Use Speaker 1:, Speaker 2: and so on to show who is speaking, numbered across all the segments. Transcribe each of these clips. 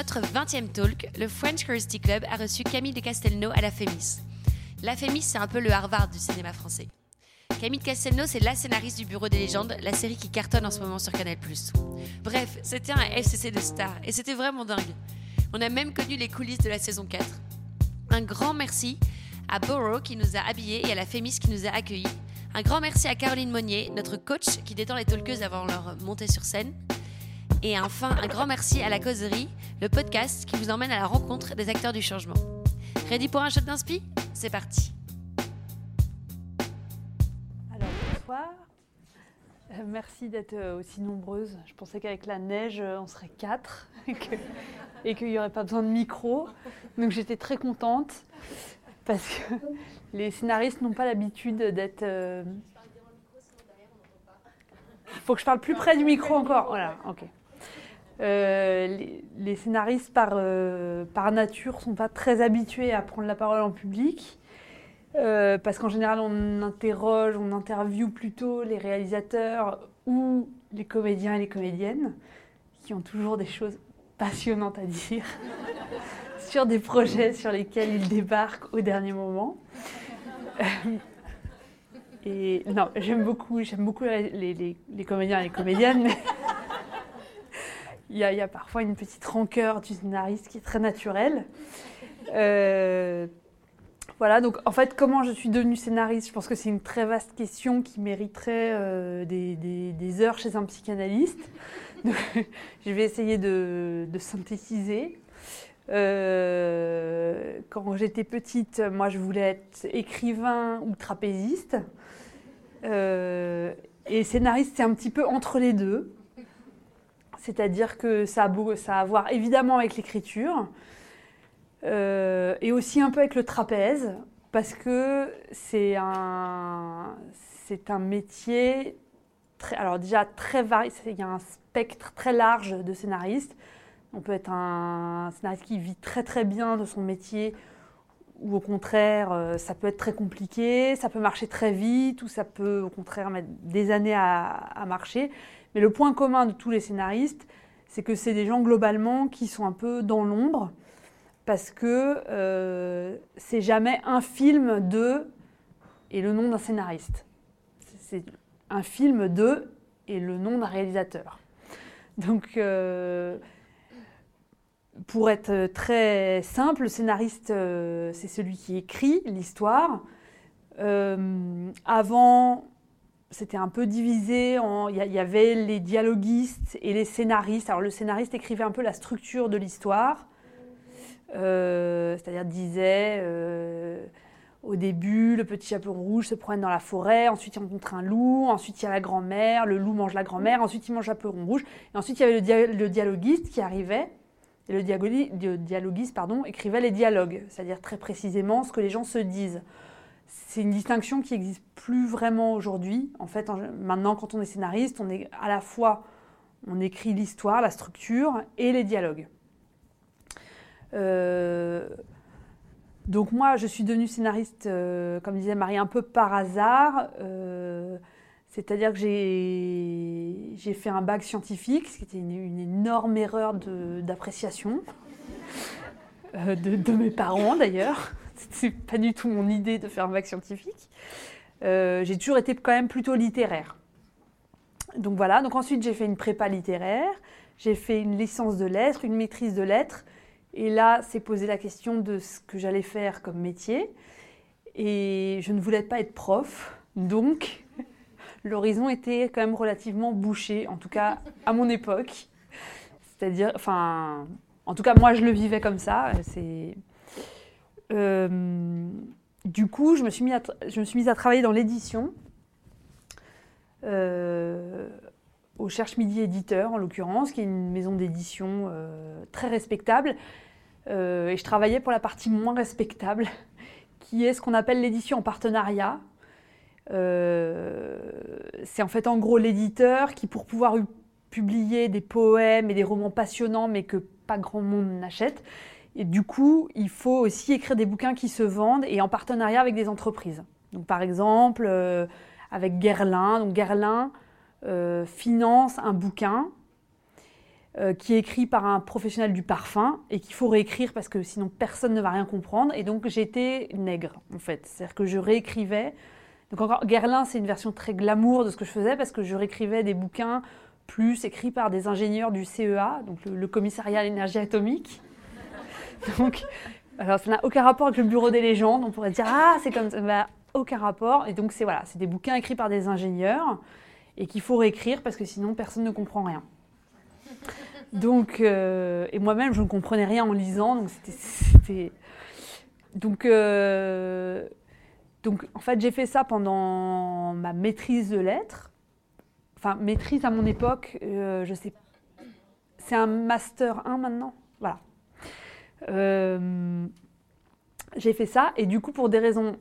Speaker 1: notre 20e talk, le French Curiosity Club a reçu Camille de Castelnau à la Fémis. La Fémis, c'est un peu le Harvard du cinéma français. Camille de Castelnau, c'est la scénariste du Bureau des légendes, la série qui cartonne en ce moment sur Canal+. Bref, c'était un FCC de stars et c'était vraiment dingue. On a même connu les coulisses de la saison 4. Un grand merci à Borough qui nous a habillés et à la Fémis qui nous a accueillis. Un grand merci à Caroline Monnier, notre coach qui détend les talkeuses avant leur montée sur scène. Et enfin, un grand merci à La Causerie, le podcast qui vous emmène à la rencontre des acteurs du changement. Ready pour un shot d'inspi? C'est parti
Speaker 2: Alors, bonsoir. Euh, merci d'être euh, aussi nombreuses. Je pensais qu'avec la neige, euh, on serait quatre et qu'il n'y aurait pas besoin de micro. Donc j'étais très contente parce que les scénaristes n'ont pas l'habitude d'être... Il faut que je parle plus près du micro encore. Voilà, ok. Euh, les, scénaristes par, euh, nature ne sont pas très habitués à prendre la parole en public. Euh, parce qu'en général, on interroge, on interviewe plutôt les réalisateurs ou les comédiens et les comédiennes qui ont toujours des choses passionnantes à dire sur des projets sur lesquels ils débarquent au dernier moment. et non, j'aime beaucoup, j'aime beaucoup les, comédiens et les comédiennes, il y, a, parfois une petite rancœur du scénariste qui est très naturelle. Euh, voilà, donc en fait, comment je suis devenue scénariste? Je pense que c'est une très vaste question qui mériterait euh, des, heures chez un psychanalyste. je vais essayer de, synthétiser. Euh, quand j'étais petite, moi, je voulais être écrivain ou trapéziste. et scénariste, c'est un petit peu entre les deux. C'est-à-dire que ça a, ça a à voir évidemment avec l'écriture euh, et aussi un peu avec le trapèze, parce que c'est un, c'est un métier, très, alors déjà très varié, il y a un spectre très large de scénaristes. On peut être un scénariste qui vit très très bien de son métier, ou au contraire, euh, ça peut être très compliqué, ça peut marcher très vite, ou ça peut au contraire mettre des années à marcher. Mais le point commun de tous les scénaristes, c'est que c'est des gens globalement qui sont un peu dans l'ombre, parce que euh, c'est jamais un film de et le nom d'un scénariste. C'est un film de et le nom d'un réalisateur. Donc, euh, pour être très simple, le scénariste, euh, c'est celui qui écrit l'histoire. avant, c'était un peu divisé. Il y, avait les dialoguistes et les scénaristes. Alors le scénariste écrivait un peu la structure de l'histoire, euh, c'est-à-dire disait euh, au début le petit chaperon rouge se promène dans la forêt, ensuite il rencontre un loup, ensuite il y a la grand-mère, le loup mange la grand-mère, ensuite il mange le chaperon rouge, et ensuite il y avait le, dialoguiste qui arrivait. Et le dialoguiste pardon, écrivait les dialogues, c'est-à-dire très précisément ce que les gens se disent c'est une distinction qui n'existe plus vraiment aujourd'hui. En fait, maintenant, quand on est scénariste, on est à la fois, on écrit l'histoire, la structure et les dialogues. Euh, donc moi, je suis devenue scénariste, euh, comme disait Marie, un peu par hasard. Euh, c'est-à-dire que j'ai fait un bac scientifique, ce qui était une, énorme erreur d'appréciation de, de, mes parents d'ailleurs c'est pas du tout mon idée de faire un bac scientifique. Euh, j'ai toujours été quand même plutôt littéraire. Donc voilà, donc ensuite j'ai fait une prépa littéraire, j'ai fait une licence de lettres, une maîtrise de lettres, et là c'est posé la question de ce que j'allais faire comme métier. Et je ne voulais pas être prof, donc l'horizon était quand même relativement bouché, en tout cas à mon époque. C'est-à-dire, enfin, en tout cas moi je le vivais comme ça. C'est du coup, je me suis mis à, je me suis mise à travailler dans l'édition, euh, au Cherche Midi Éditeur en l'occurrence, qui est une maison d'édition euh, très respectable. et je travaillais pour la partie moins respectable, qui est ce qu'on appelle l'édition en partenariat. c'est en fait en gros l'éditeur qui, pour pouvoir publier des poèmes et des romans passionnants, mais que pas grand monde n'achète, et du coup, il faut aussi écrire des bouquins qui se vendent et en partenariat avec des entreprises. Donc, par exemple, euh, avec Guerlain. Donc, Guerlain euh, finance un bouquin euh, qui est écrit par un professionnel du parfum et qu'il faut réécrire parce que sinon personne ne va rien comprendre. Et donc j'étais nègre en fait, c'est-à-dire que je réécrivais. Donc encore, Guerlain, c'est une version très glamour de ce que je faisais parce que je réécrivais des bouquins plus écrits par des ingénieurs du CEA, donc le, commissariat à l'énergie atomique. Donc, alors ça n'a aucun rapport avec le bureau des légendes. On pourrait dire ah c'est comme ça, bah, aucun rapport. Et donc c'est voilà, c'est des bouquins écrits par des ingénieurs et qu'il faut réécrire parce que sinon personne ne comprend rien. Donc, euh, et moi-même, je ne comprenais rien en lisant, donc c'était. Donc, euh, donc, en fait, j'ai fait ça pendant ma maîtrise de lettres. Enfin, maîtrise à mon époque, euh, je sais. C'est un master 1 maintenant Voilà. J'ai fait ça, et du coup, pour des raisons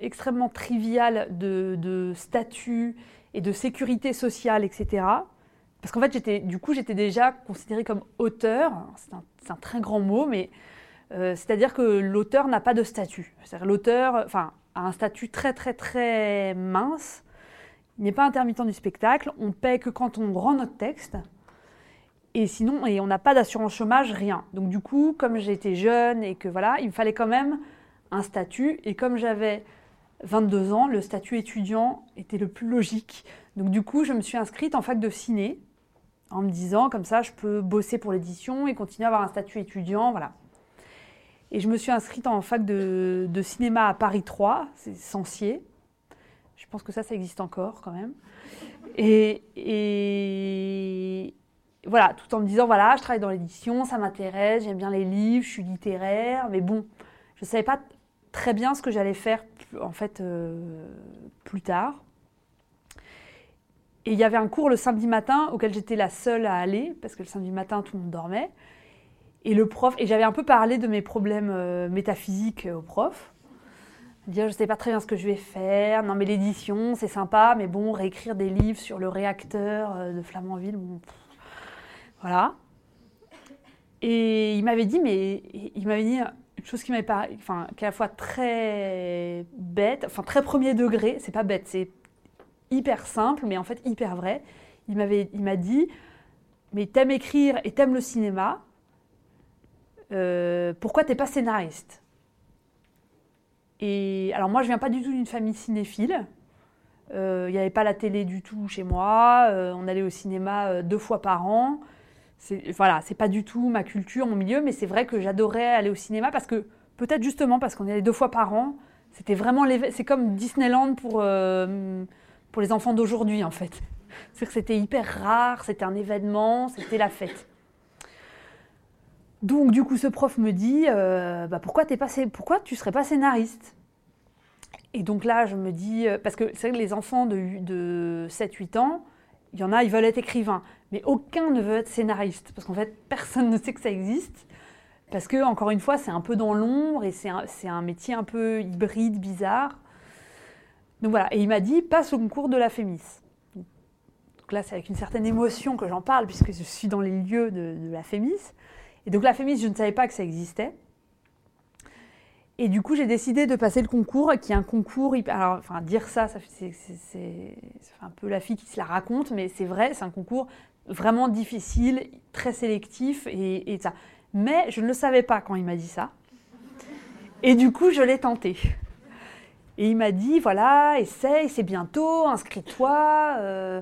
Speaker 2: extrêmement triviales de, statut et de sécurité sociale, etc., parce qu'en fait, j'étais, du coup, j'étais déjà considérée comme auteur. C'est un, très grand mot, mais euh, c'est-à-dire que l'auteur n'a pas de statut. L'auteur, enfin, a un statut très très très mince. Il n'est pas intermittent du spectacle. On paie que quand on rend notre texte. Et sinon, et on n'a pas d'assurance chômage, rien. Donc du coup, comme j'étais jeune et que voilà, il me fallait quand même un statut. Et comme j'avais 22 ans, le statut étudiant était le plus logique. Donc du coup, je me suis inscrite en fac de ciné en me disant comme ça je peux bosser pour l'édition et continuer à avoir un statut étudiant, voilà. Et je me suis inscrite en fac de, cinéma à Paris 3, c'est Sancier. Je pense que ça, ça existe encore quand même. Et, et, voilà, tout en me disant voilà, je travaille dans l'édition, ça m'intéresse, j'aime bien les livres, je suis littéraire, mais bon, je ne savais pas très bien ce que j'allais faire en fait euh, plus tard. Et il y avait un cours le samedi matin auquel j'étais la seule à aller, parce que le samedi matin, tout le monde dormait. Et le prof, et j'avais un peu parlé de mes problèmes euh, métaphysiques au prof. Dire, je ne sais pas très bien ce que je vais faire. Non, mais l'édition, c'est sympa, mais bon, réécrire des livres sur le réacteur euh, de Flamanville, bon, voilà. Et il m'avait dit, mais il m'avait dit une chose qui m'avait pas, enfin, qui est à la fois très bête, enfin très premier degré. C'est pas bête, c'est hyper simple, mais en fait hyper vrai. Il m'avait, il m'a dit, mais t'aimes écrire et t'aimes le cinéma, euh, pourquoi t'es pas scénariste? Et alors moi, je viens pas du tout d'une famille cinéphile. Euh, il n'y avait pas la télé du tout chez moi. Euh, on allait au cinéma deux fois par an. C'est, voilà, c'est pas du tout ma culture, mon milieu, mais c'est vrai que j'adorais aller au cinéma parce que peut-être justement parce qu'on y allait deux fois par an. C'était vraiment c'est comme Disneyland pour pour les enfants d'aujourd'hui en fait. C'est que c'était hyper rare, c'était un événement, c'était la fête. Donc du coup, ce prof me dit, euh, bah, pourquoi, es pas, pourquoi tu serais pas scénariste? Et donc là, je me dis, euh, parce que c'est vrai que les enfants de, de 7-8 ans, il y en a, ils veulent être écrivains, mais aucun ne veut être scénariste, parce qu'en fait, personne ne sait que ça existe. Parce que, encore une fois, c'est un peu dans l'ombre et c'est un, un, métier un peu hybride, bizarre. Donc voilà, et il m'a dit passe au concours de la Fémis. Donc là, c'est avec une certaine émotion que j'en parle, puisque je suis dans les lieux de, la Fémis. Et donc la Fémis, je ne savais pas que ça existait. Et du coup, j'ai décidé de passer le concours, qui est un concours. Alors, enfin, dire ça, ça c'est un peu la fille qui se la raconte, mais c'est vrai, c'est un concours vraiment difficile, très sélectif et, ça. Mais je ne le savais pas quand il m'a dit ça. Et du coup, je l'ai tenté. Et il m'a dit, voilà, essaye, c'est bientôt, inscris-toi, euh,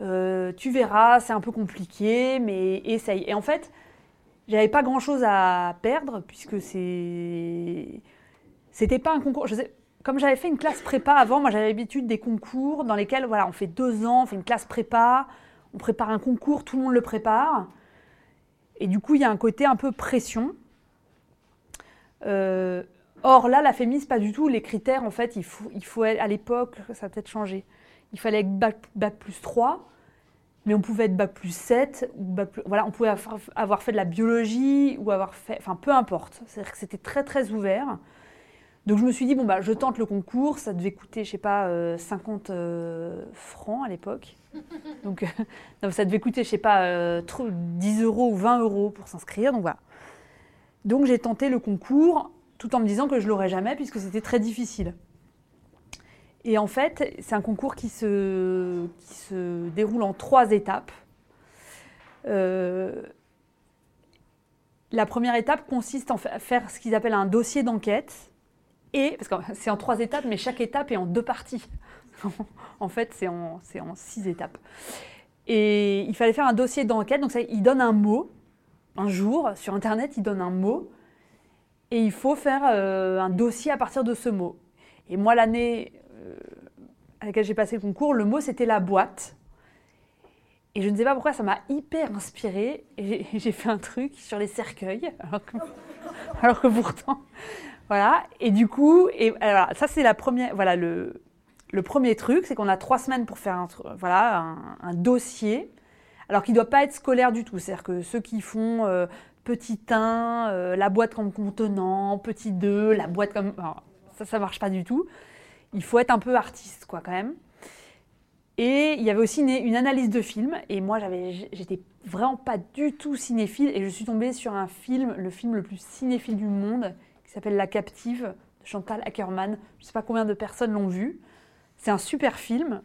Speaker 2: euh, tu verras, c'est un peu compliqué, mais essaye. Et en fait, j'avais pas grand-chose à perdre, puisque. C'était pas un concours. Comme j'avais fait une classe prépa avant, moi j'avais l'habitude des concours dans lesquels, voilà, on fait deux ans, on fait une classe prépa, on prépare un concours, tout le monde le prépare. Et du coup, il y a un côté un peu pression. Euh, Or là, la FEMIS, pas du tout. Les critères, en fait, il faut, il faut à l'époque, ça a peut-être changé. Il fallait être bac, plus 3, mais on pouvait être bac plus 7. Ou voilà, on pouvait avoir fait de la biologie ou avoir fait. Enfin, peu importe. C'est-à-dire que c'était très, très ouvert. Donc je me suis dit, bon, bah, je tente le concours. Ça devait coûter, je sais pas, 50 euh, euh, francs à l'époque. Donc ça devait coûter, je sais pas, 10 euh, euros ou 20 euros pour s'inscrire. Donc voilà. Donc j'ai tenté le concours tout en me disant que je l'aurais jamais puisque c'était très difficile. Et en fait, c'est un concours qui se, qui se déroule en trois étapes. Euh, la première étape consiste en à faire ce qu'ils appellent un dossier d'enquête. Et, parce que c'est en trois étapes, mais chaque étape est en deux parties. en fait, c'est en, en, six étapes. Et il fallait faire un dossier d'enquête. Donc, ça, il donne un mot. Un jour, sur Internet, il donne un mot. Et il faut faire euh, un dossier à partir de ce mot. Et moi, l'année euh, à laquelle j'ai passé le concours, le mot, c'était la boîte. Et je ne sais pas pourquoi, ça m'a hyper inspirée. Et j'ai fait un truc sur les cercueils, alors que, pourtant. Voilà. Et du coup, et, ça, c'est la première. Voilà, le, le premier truc, c'est qu'on a trois semaines pour faire un, voilà, un, dossier, alors qu'il ne doit pas être scolaire du tout. C'est-à-dire que ceux qui font euh, petit 1, euh, la boîte comme contenant, petit 2, la boîte comme. ça, ça marche pas du tout. Il faut être un peu artiste, quoi, quand même. Et il y avait aussi une, analyse de film. Et moi, j'étais vraiment pas du tout cinéphile. Et je suis tombée sur un film, le film le plus cinéphile du monde, qui s'appelle La Captive, de Chantal Ackerman. Je ne sais pas combien de personnes l'ont vu. C'est un super film,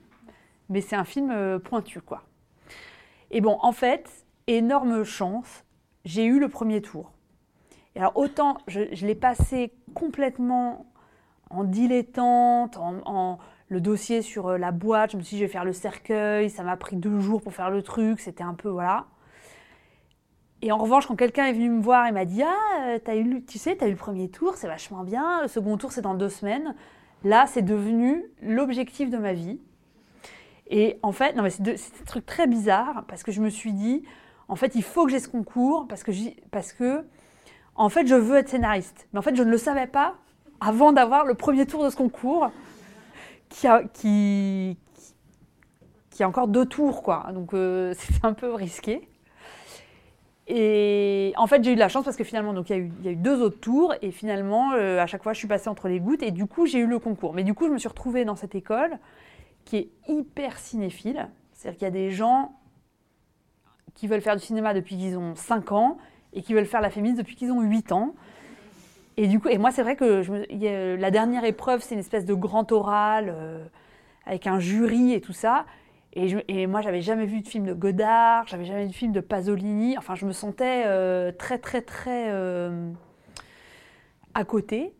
Speaker 2: mais c'est un film euh, pointu, quoi. Et bon, en fait, énorme chance, j'ai eu le premier tour. Et alors, autant je, l'ai passé complètement en dilettante, en le dossier sur euh, la boîte. Je me suis dit, je vais faire le cercueil. Ça m'a pris deux jours pour faire le truc. C'était un peu, voilà. Et en revanche, quand quelqu'un est venu me voir et m'a dit, ah, euh, eu, tu sais, tu as eu le premier tour, c'est vachement bien. Le second tour, c'est dans deux semaines. Là, c'est devenu l'objectif de ma vie. Et en fait, non, mais c'est un truc très bizarre parce que je me suis dit, en fait, il faut que j'ai ce concours parce que, parce que, en fait, je veux être scénariste. Mais en fait, je ne le savais pas avant d'avoir le premier tour de ce concours qui a, qui, qui a encore deux tours, quoi. Donc euh, c'est un peu risqué. Et en fait, j'ai eu de la chance parce que finalement, il y, a eu, deux autres tours et finalement, euh, à chaque fois, je suis passée entre les gouttes et du coup, j'ai eu le concours. Mais du coup, je me suis retrouvée dans cette école qui est hyper cinéphile. C'est-à-dire qu'il y a des gens qui veulent faire du cinéma depuis qu'ils ont 5 ans et qui veulent faire la féministe depuis qu'ils ont 8 ans. Et du coup, et moi, c'est vrai que je la dernière épreuve, c'est une espèce de grand oral euh, avec un jury et tout ça. Et, je, et moi, j'avais jamais vu de film de Godard, j'avais jamais vu de film de Pasolini. Enfin, je me sentais euh, très, très, très euh, à côté.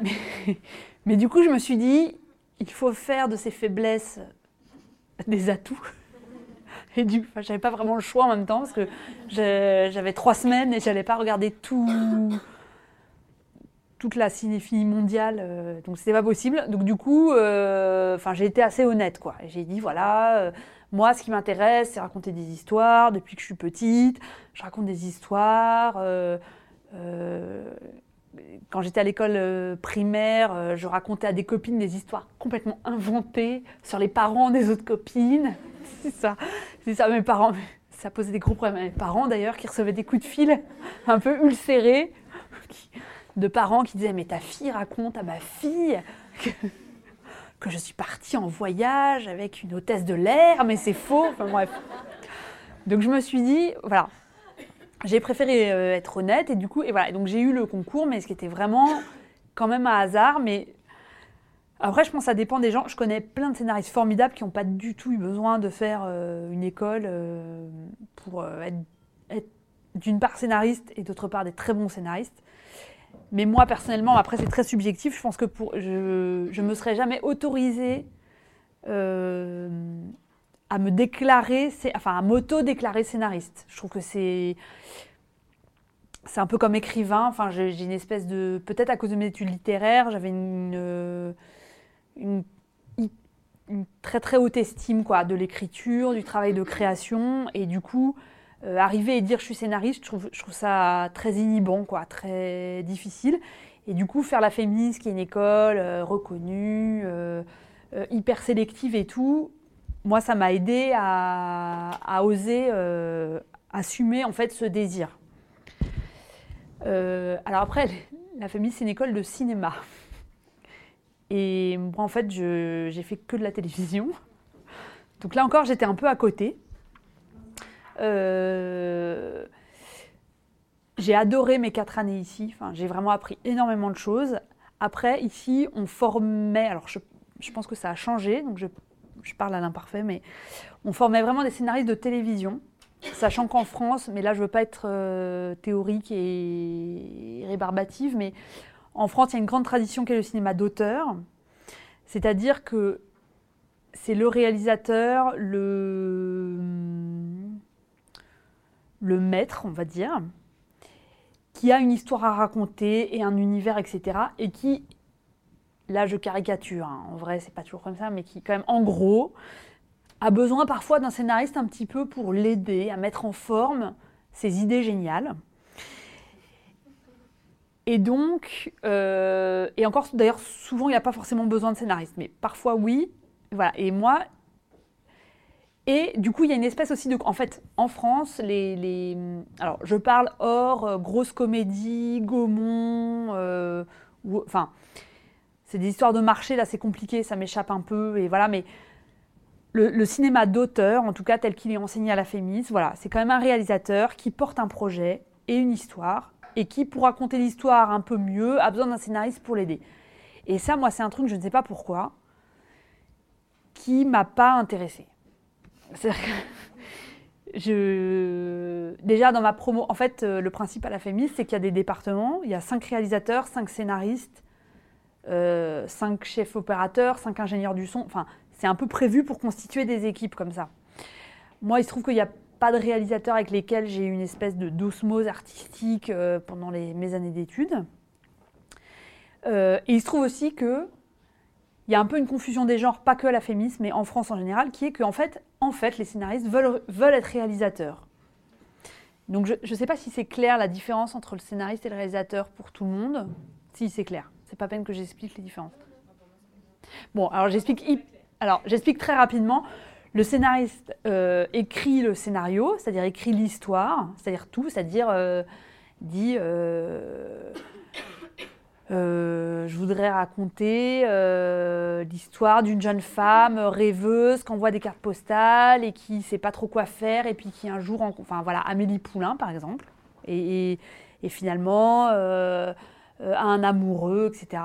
Speaker 2: Mais, du coup, je me suis dit, il faut faire de ces faiblesses des atouts. Et du coup, j'avais pas vraiment le choix en même temps parce que j'avais trois semaines et j'allais pas regarder tout toute la cinéphilie mondiale, euh, donc c'était pas possible. Donc du coup, euh, enfin j'ai été assez honnête quoi. J'ai dit voilà, euh, moi ce qui m'intéresse c'est raconter des histoires. Depuis que je suis petite, je raconte des histoires. quand j'étais à l'école primaire, je racontais à des copines des histoires complètement inventées sur les parents des autres copines. c'est ça, c'est ça mes parents. Ça posait des gros problèmes à mes parents d'ailleurs qui recevaient des coups de fil un peu ulcérés de parents qui disaient Mais ta fille raconte à ma fille que, je suis partie en voyage avec une hôtesse de l'air, mais c'est faux. Enfin bref. Donc je me suis dit Voilà, j'ai préféré euh, être honnête et du coup, et voilà. Donc j'ai eu le concours, mais ce qui était vraiment quand même un hasard. Mais après, je pense que ça dépend des gens. Je connais plein de scénaristes formidables qui n'ont pas du tout eu besoin de faire euh, une école euh, pour être d'une part scénariste et d'autre part des très bons scénaristes. Mais moi, personnellement, après, c'est très subjectif. Je pense que pour, je ne me serais jamais autorisée euh, à me déclarer, enfin, à m'auto-déclarer scénariste. Je trouve que c'est. C'est un peu comme écrivain. Enfin, j'ai une espèce de. Peut-être à cause de mes études littéraires, j'avais une, une, une, très très haute estime quoi, de l'écriture, du travail de création. Et du coup, euh, arriver et dire je suis scénariste, je trouve, je trouve, ça très inhibant, quoi, très difficile. Et du coup, faire la féministe, qui est une école euh, reconnue, euh, hyper sélective et tout, moi, ça m'a aidé à, à oser assumer en fait ce désir. alors après, la féministe, c'est une école de cinéma. Et moi, en fait, j'ai fait que de la télévision. Donc là encore, j'étais un peu à côté. Euh, j'ai adoré mes quatre années ici. Enfin, j'ai vraiment appris énormément de choses. Après, ici, on formait. Alors, je, pense que ça a changé. Donc, je, parle à l'imparfait, mais on formait vraiment des scénaristes de télévision. Sachant qu'en France, mais là je veux pas être euh, théorique et rébarbative, mais en France il y a une grande tradition qui est le cinéma d'auteur. C'est-à-dire que c'est le réalisateur, le, le maître, on va dire, qui a une histoire à raconter et un univers, etc. Et qui, là je caricature, hein, en vrai c'est pas toujours comme ça, mais qui quand même en gros a besoin parfois d'un scénariste un petit peu pour l'aider à mettre en forme ses idées géniales. Et donc, euh, et encore d'ailleurs souvent il n'y a pas forcément besoin de scénariste, mais parfois oui. Voilà. Et moi, et du coup, il y a une espèce aussi de. En fait, en France, les. alors, je parle hors euh, grosse comédie, Gaumont. Euh, enfin, c'est des histoires de marché, là, c'est compliqué, ça m'échappe un peu. Et voilà, mais le, cinéma d'auteur, en tout cas tel qu'il est enseigné à la Fémis, voilà, c'est quand même un réalisateur qui porte un projet et une histoire, et qui, pour raconter l'histoire un peu mieux, a besoin d'un scénariste pour l'aider. Et ça, moi, c'est un truc, je ne sais pas pourquoi, qui m'a pas intéressée. Je... Déjà dans ma promo, en fait, euh, le principe à la Fémis, c'est qu'il y a des départements, il y a cinq réalisateurs, cinq scénaristes, euh, cinq chefs opérateurs, cinq ingénieurs du son. Enfin, c'est un peu prévu pour constituer des équipes comme ça. Moi, il se trouve qu'il n'y a pas de réalisateurs avec lesquels j'ai eu une espèce de d'osmose artistique euh, pendant mes années d'études. et il se trouve aussi que il y a un peu une confusion des genres, pas que à la Fémis, mais en France en général, qui est qu'en fait, en fait, les scénaristes veulent, être réalisateurs. Donc je ne sais pas si c'est clair la différence entre le scénariste et le réalisateur pour tout le monde. Si, c'est clair. C'est pas peine que j'explique les différences. Bon, alors j'explique, alors j'explique très rapidement. Le scénariste euh, écrit le scénario, c'est-à-dire écrit l'histoire, c'est-à-dire tout, c'est-à-dire euh, dit euh, euh, je voudrais raconter euh, l'histoire d'une jeune femme rêveuse qui envoie des cartes postales et qui ne sait pas trop quoi faire et puis qui un jour, enfin voilà, Amélie Poulain par exemple, et, finalement euh, un amoureux, etc.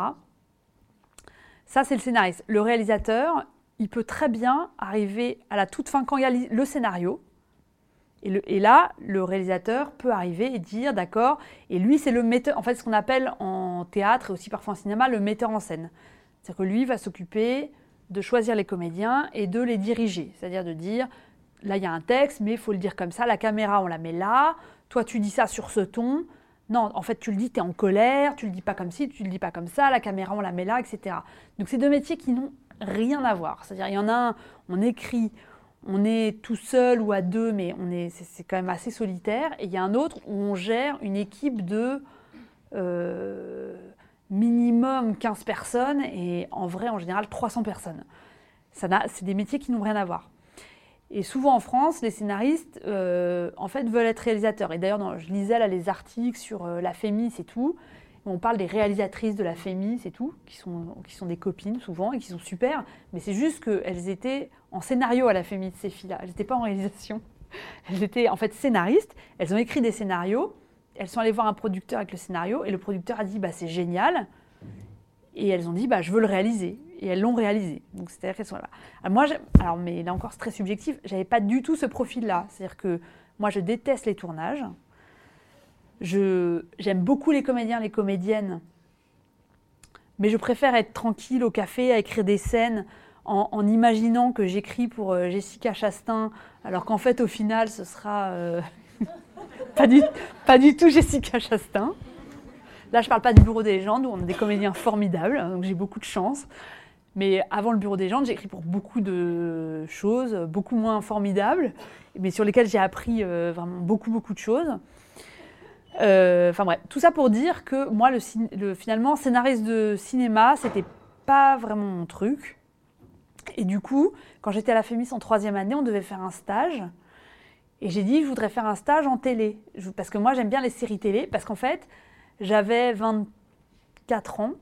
Speaker 2: Ça c'est le scénariste. Le réalisateur, il peut très bien arriver à la toute fin quand il y a le scénario, et, là, le réalisateur peut arriver et dire, d'accord, et lui, c'est le metteur, en fait, ce qu'on appelle en théâtre et aussi parfois en cinéma, le metteur en scène. C'est-à-dire que lui va s'occuper de choisir les comédiens et de les diriger. C'est-à-dire de dire, là, il y a un texte, mais il faut le dire comme ça, la caméra, on la met là, toi, tu dis ça sur ce ton. Non, en fait, tu le dis, tu es en colère, tu le dis pas comme ci, tu le dis pas comme ça, la caméra, on la met là, etc. Donc, c'est deux métiers qui n'ont rien à voir. C'est-à-dire, il y en a un, on écrit, on est tout seul ou à deux, mais on est, c'est, quand même assez solitaire. Et il y a un autre où on gère une équipe de euh, minimum 15 personnes et en vrai, en général, 300 personnes. Ça c'est des métiers qui n'ont rien à voir. Et souvent en France, les scénaristes, euh, en fait, veulent être réalisateurs. Et d'ailleurs, je lisais là les articles sur euh, la Fémis et tout on parle des réalisatrices de la Fémis et tout, qui sont, qui sont des copines souvent et qui sont super, mais c'est juste qu'elles étaient en scénario à la Fémis, ces filles-là. Elles n'étaient pas en réalisation. Elles étaient en fait scénaristes, elles ont écrit des scénarios, elles sont allées voir un producteur avec le scénario et le producteur a dit bah, c'est génial. Et elles ont dit bah, je veux le réaliser. Et elles l'ont réalisé. Donc c'est-à-dire qu'elles sont là. Alors, moi, alors, mais là encore, c'est très subjectif, j'avais pas du tout ce profil-là. C'est-à-dire que moi, je déteste les tournages. J'aime beaucoup les comédiens, les comédiennes, mais je préfère être tranquille au café à écrire des scènes en, imaginant que j'écris pour euh, Jessica Chastain, alors qu'en fait, au final, ce sera euh, pas, du, pas du tout Jessica Chastain. Là, je parle pas du Bureau des légendes, où on a des comédiens formidables, donc j'ai beaucoup de chance. Mais avant le Bureau des légendes, j'ai écrit pour beaucoup de choses, beaucoup moins formidables, mais sur lesquelles j'ai appris euh, vraiment beaucoup, beaucoup de choses. Euh, enfin bref, tout ça pour dire que moi, le, finalement, scénariste de cinéma, c'était pas vraiment mon truc. Et du coup, quand j'étais à la FEMIS en troisième année, on devait faire un stage. Et j'ai dit, je voudrais faire un stage en télé. Parce que moi, j'aime bien les séries télé. Parce qu'en fait, j'avais 24 ans.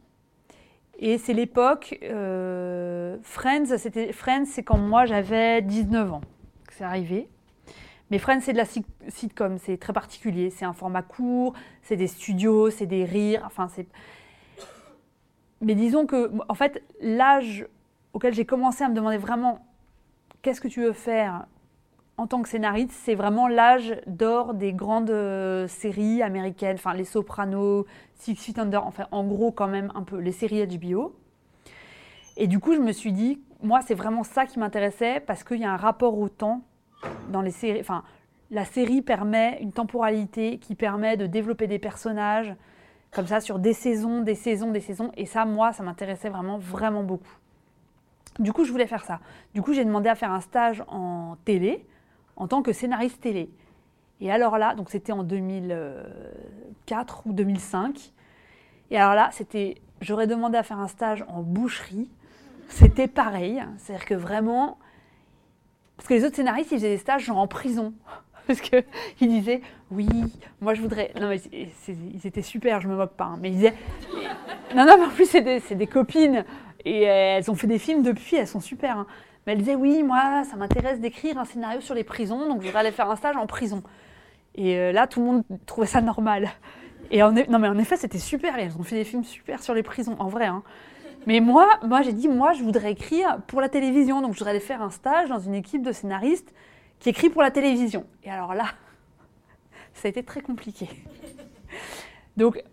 Speaker 2: Et c'est l'époque. Euh, Friends, Friends, c'est quand moi, j'avais 19 ans c'est arrivé. Mais Friends, c'est de la sitcom, c'est très particulier. C'est un format court, c'est des studios, c'est des rires. Enfin, c'est. Mais disons que, en fait, l'âge auquel j'ai commencé à me demander vraiment qu'est-ce que tu veux faire en tant que scénariste, c'est vraiment l'âge d'or des grandes euh, séries américaines, enfin les Sopranos, Six Feet Under, enfin en gros quand même un peu les séries HBO. Et du coup, je me suis dit, moi, c'est vraiment ça qui m'intéressait parce qu'il y a un rapport au temps dans les séries. Enfin, la série permet une temporalité qui permet de développer des personnages comme ça sur des saisons, des saisons, des saisons. Et ça, moi, ça m'intéressait vraiment, vraiment beaucoup. Du coup, je voulais faire ça. Du coup, j'ai demandé à faire un stage en télé, en tant que scénariste télé. Et alors là, donc c'était en 2004 ou 2005. Et alors là, c'était, j'aurais demandé à faire un stage en boucherie. C'était pareil. C'est-à-dire que vraiment, parce que les autres scénaristes, ils faisaient des stages genre en prison. Parce qu'ils disaient, oui, moi je voudrais. Non, mais ils étaient super, je me moque pas. Hein. Mais ils disaient, non, non, mais en plus, c'est des, copines. Et elles ont fait des films depuis, elles sont super. Hein. Mais elle disait oui, moi, ça m'intéresse d'écrire un scénario sur les prisons, donc je voudrais aller faire un stage en prison. Et euh, là, tout le monde trouvait ça normal. Et en, non, mais en effet, c'était super. Elles ont fait des films super sur les prisons, en vrai. Hein. Mais moi, moi j'ai dit, moi, je voudrais écrire pour la télévision. Donc, je voudrais aller faire un stage dans une équipe de scénaristes qui écrit pour la télévision. Et alors là, ça a été très compliqué. Donc,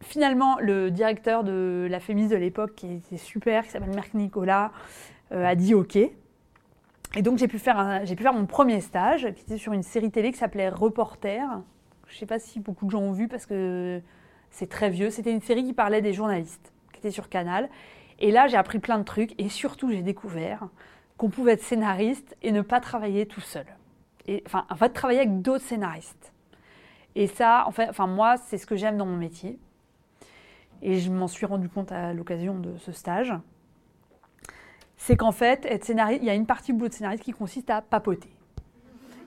Speaker 2: finalement, le directeur de la Fémis de l'époque, qui était super, qui s'appelle Marc Nicolas, euh, a dit OK. Et donc j'ai pu, faire j'ai pu faire mon premier stage, qui était sur une série télé qui s'appelait Reporter. Je ne sais pas si beaucoup de gens ont vu parce que c'est très vieux. C'était une série qui parlait des journalistes, sur Canal. Et là, j'ai appris plein de trucs et surtout, j'ai découvert qu'on pouvait être scénariste et ne pas travailler tout seul. Et, enfin, en fait, travailler avec d'autres scénaristes. Et ça, en enfin, moi, c'est ce que j'aime dans mon métier. Et je m'en suis rendu compte à l'occasion de ce stage c'est qu'en fait, être scénariste, il y a une partie boulot de scénariste qui consiste à papoter.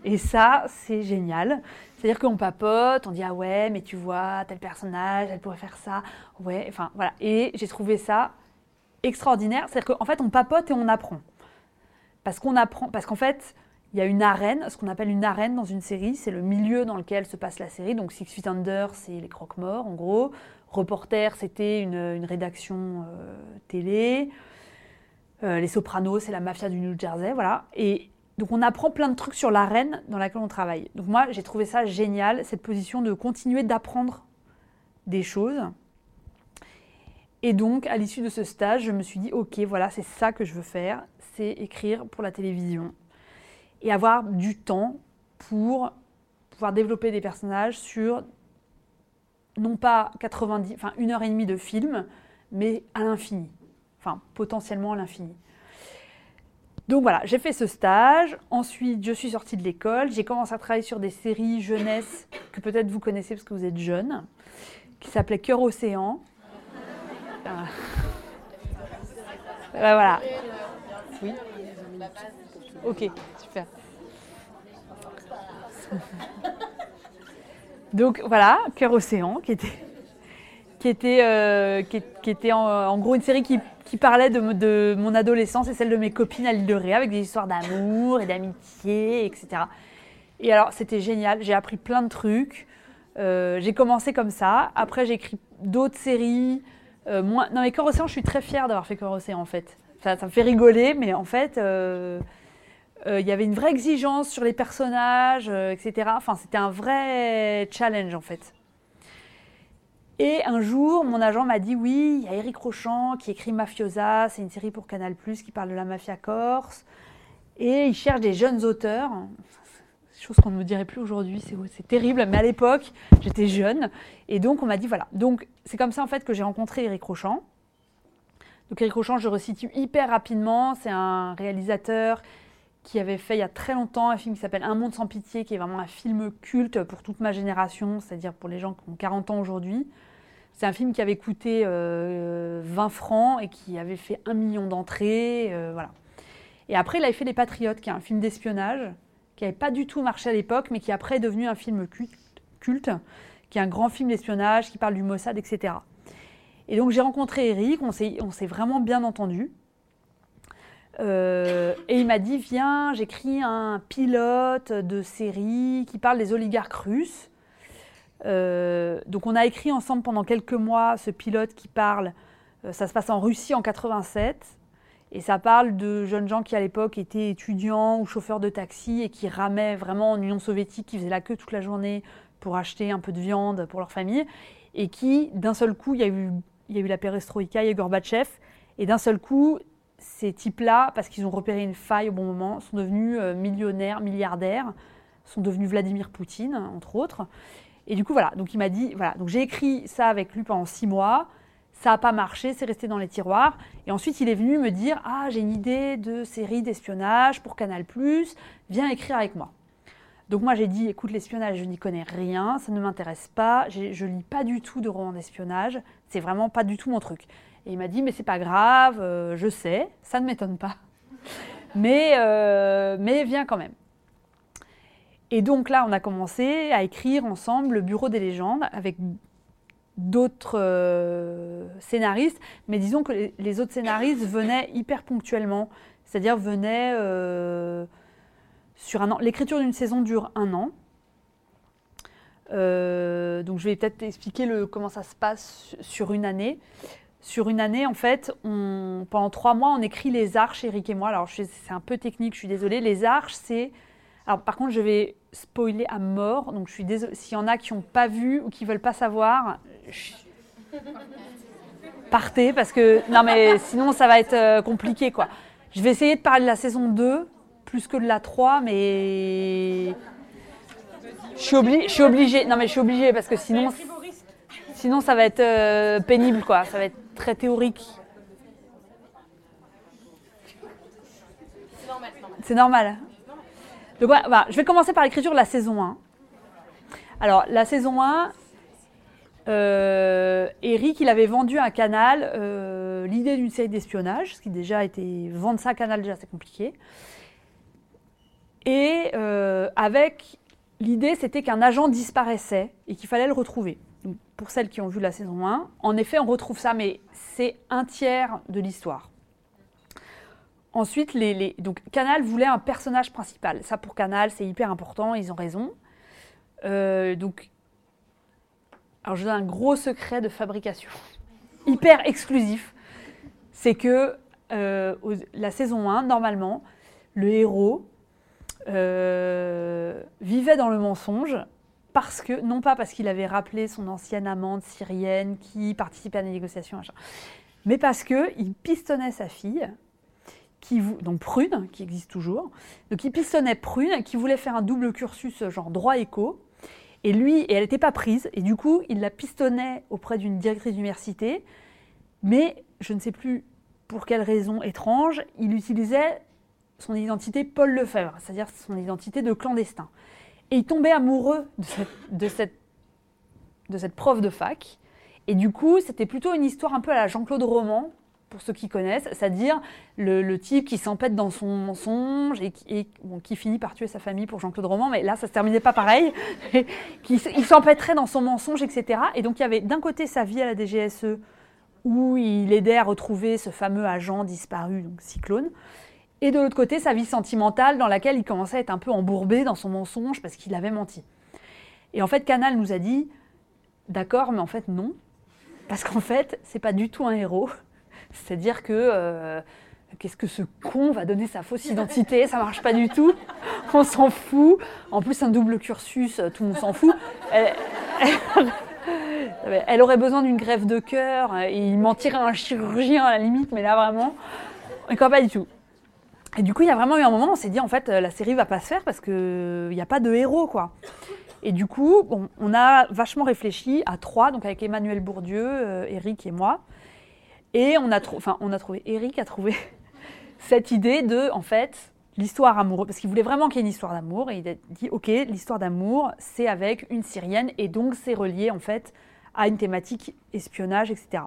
Speaker 2: Et ça, c'est génial. C'est-à-dire qu'on papote, on dit ah ouais, mais tu vois, tel personnage, elle pourrait faire ça. Ouais, enfin voilà. Et j'ai trouvé ça extraordinaire. C'est-à-dire qu'en fait, on papote et on apprend. Parce qu'on apprend, parce qu'en fait, il y a une arène, ce qu'on appelle une arène dans une série, c'est le milieu dans lequel se passe la série. Donc Six Feet Under, c'est les croque-morts en gros. Reporter, c'était une, rédaction euh, télé. Euh, les Sopranos, c'est la mafia du New Jersey, voilà. Et donc on apprend plein de trucs sur l'arène dans laquelle on travaille. Donc moi, j'ai trouvé ça génial, cette position de continuer d'apprendre des choses. Et donc, à l'issue de ce stage, je me suis dit, ok, voilà, c'est ça que je veux faire, c'est écrire pour la télévision et avoir du temps pour pouvoir développer des personnages sur non pas 90, enfin une heure et demie de film, mais à l'infini enfin potentiellement à l'infini. Donc voilà, j'ai fait ce stage. Ensuite, je suis sortie de l'école. J'ai commencé à travailler sur des séries jeunesse que peut-être vous connaissez parce que vous êtes jeune, qui s'appelait Cœur Océan. Ah. voilà. Oui. Ok, super. Donc voilà, Cœur Océan, qui était, qui était, euh, qui, était en, gros une série qui qui parlait de, mon adolescence et celle de mes copines à l'île de Ré, avec des histoires d'amour et d'amitié, etc. Et alors, c'était génial. J'ai appris plein de trucs. Euh, j'ai commencé comme ça. Après, j'ai écrit d'autres séries. Euh, moins... Non, mais Cœur je suis très fière d'avoir fait Cœur en fait. Ça, ça, me fait rigoler, mais en fait, euh, il y avait une vraie exigence sur les personnages, etc. Enfin, c'était un vrai challenge, en fait. Et un jour, mon agent m'a dit oui, il y a Eric Rochant qui écrit Mafiosa, c'est une série pour Canal qui parle de la mafia corse. Et il cherche des jeunes auteurs. Chose qu'on ne me dirait plus aujourd'hui, c'est terrible, mais à l'époque, j'étais jeune. Et donc, on m'a dit voilà. Donc, c'est comme ça en fait que j'ai rencontré Eric Rochant. Donc, Eric Rochant, je resitue hyper rapidement. C'est un réalisateur qui avait fait il y a très longtemps un film qui s'appelle Un monde sans pitié, qui est vraiment un film culte pour toute ma génération, c'est-à-dire pour les gens qui ont 40 ans aujourd'hui. C'est un film qui avait coûté 20 euh, francs et qui avait fait un million d'entrées. Euh, voilà. Et après, il avait fait Les Patriotes, qui est un film d'espionnage, qui n'avait pas du tout marché à l'époque, mais qui après est devenu un film culte, qui est un grand film d'espionnage, qui parle du Mossad, etc. Et donc j'ai rencontré Eric, on s'est vraiment bien entendu. Euh, et il m'a dit, viens, j'écris un pilote de série qui parle des oligarques russes. Euh, donc on a écrit ensemble pendant quelques mois ce pilote qui parle, euh, ça se passe en Russie en 87. Et ça parle de jeunes gens qui à l'époque étaient étudiants ou chauffeurs de taxi et qui ramaient vraiment en Union soviétique, qui faisaient la queue toute la journée pour acheter un peu de viande pour leur famille, et qui, d'un seul coup, il y, a eu, y a eu la perestroïka, il y a Gorbatchev, et d'un seul coup, ces types-là, parce qu'ils ont repéré une faille au bon moment, sont devenus euh, millionnaires, milliardaires, sont devenus Vladimir Poutine, entre autres. Et du coup, voilà, donc il m'a dit, voilà, donc j'ai écrit ça avec lui pendant six mois, ça n'a pas marché, c'est resté dans les tiroirs. Et ensuite, il est venu me dire, ah, j'ai une idée de série d'espionnage pour Canal+, viens écrire avec moi. Donc moi, j'ai dit, écoute, l'espionnage, je n'y connais rien, ça ne m'intéresse pas, je lis pas du tout de romans d'espionnage, c'est vraiment pas du tout mon truc. Et il m'a dit, mais c'est pas grave, euh, je sais, ça ne m'étonne pas. Mais, euh, mais viens quand même. Et donc là, on a commencé à écrire ensemble le Bureau des légendes avec d'autres euh, scénaristes, mais disons que les, autres scénaristes venaient hyper ponctuellement, c'est-à-dire venaient sur un an. L'écriture d'une saison dure un an. donc je vais peut-être expliquer comment ça se passe sur une année sur une année, en fait, pendant trois mois, on écrit les arches, Eric et moi. Alors, c'est un peu technique, je suis désolée. Les arches, c'est. Alors, par contre, je vais spoiler à mort. Donc, je suis désolée. S'il y en a qui n'ont pas vu ou qui veulent pas savoir, partez parce que. Non, mais sinon, ça va être euh, compliqué, quoi. Je vais essayer de parler de la saison 2 plus que de la 3, mais. Je suis, je suis obligée. Non, mais je suis obligée parce que sinon. Sinon, ça va être euh, pénible, quoi. Ça va être très théorique. C'est normal. Donc, voilà, je vais commencer par l'écriture de la saison 1. Alors, la saison 1, euh, Eric, il avait vendu à Canal euh, l'idée d'une série d'espionnage, ce qui déjà était. Vendre ça à Canal, déjà, c'est compliqué. Et avec l'idée, c'était qu'un agent disparaissait et qu'il fallait le retrouver pour celles qui ont vu la saison 1, en effet, on retrouve ça, mais c'est un tiers de l'histoire. Ensuite, les, donc Canal voulait un personnage principal. Ça, pour Canal, c'est hyper important, ils ont raison. Euh, donc, alors je donne un gros secret de fabrication, hyper exclusif. C'est que euh, la saison 1, normalement, le héros euh, vivait dans le mensonge parce que, non pas parce qu'il avait rappelé son ancienne amante syrienne qui participait à des négociations, mais parce qu'il pistonnait sa fille, qui, donc Prune, qui existe toujours, donc il pistonnait Prune, qui voulait faire un double cursus genre droit éco, et lui, elle n'était pas prise, et du coup, il la pistonnait auprès d'une directrice d'université, mais je ne sais plus pour quelle raison étrange, il utilisait son identité Paul Lefebvre, c'est-à-dire son identité de clandestin. Et il tombait amoureux de cette, de cette, prof de fac. Et du coup, c'était plutôt une histoire un peu à la Jean-Claude Roman, pour ceux qui connaissent, c'est-à-dire le, type qui s'empête dans son mensonge et, qui, finit par tuer sa famille pour Jean-Claude Roman, mais là, ça se terminait pas pareil, qui, il s'empêterait dans son mensonge, etc. Et donc, il y avait d'un côté sa vie à la DGSE, où il aidait à retrouver ce fameux agent disparu, donc Cyclone, et de l'autre côté sa vie sentimentale dans laquelle il commençait à être un peu embourbé dans son mensonge parce qu'il avait menti. Et en fait, Canal nous a dit, d'accord, mais en fait non, parce qu'en fait, c'est pas du tout un héros. C'est-à-dire que euh, qu'est-ce que ce con va donner sa fausse identité? Ça marche pas du tout. On s'en fout. En plus, un double cursus, tout le monde s'en fout. Elle, aurait besoin d'une grève de cœur et il mentirait à un chirurgien à la limite, mais là vraiment, on ne pas du tout. Et du coup, il y a vraiment eu un moment où on s'est dit, en fait, euh, la série va pas se faire parce qu'il n'y a pas de héros, quoi. Et du coup, on a vachement réfléchi à trois, donc avec Emmanuel Bourdieu, euh, Eric et moi. Et on a, enfin, on a trouvé, Eric a trouvé cette idée de, en fait, l'histoire amoureuse, parce qu'il voulait vraiment qu'il y ait une histoire d'amour. Et il a dit, OK, l'histoire d'amour, c'est avec une Syrienne, et donc c'est relié, en fait, à une thématique espionnage, etc.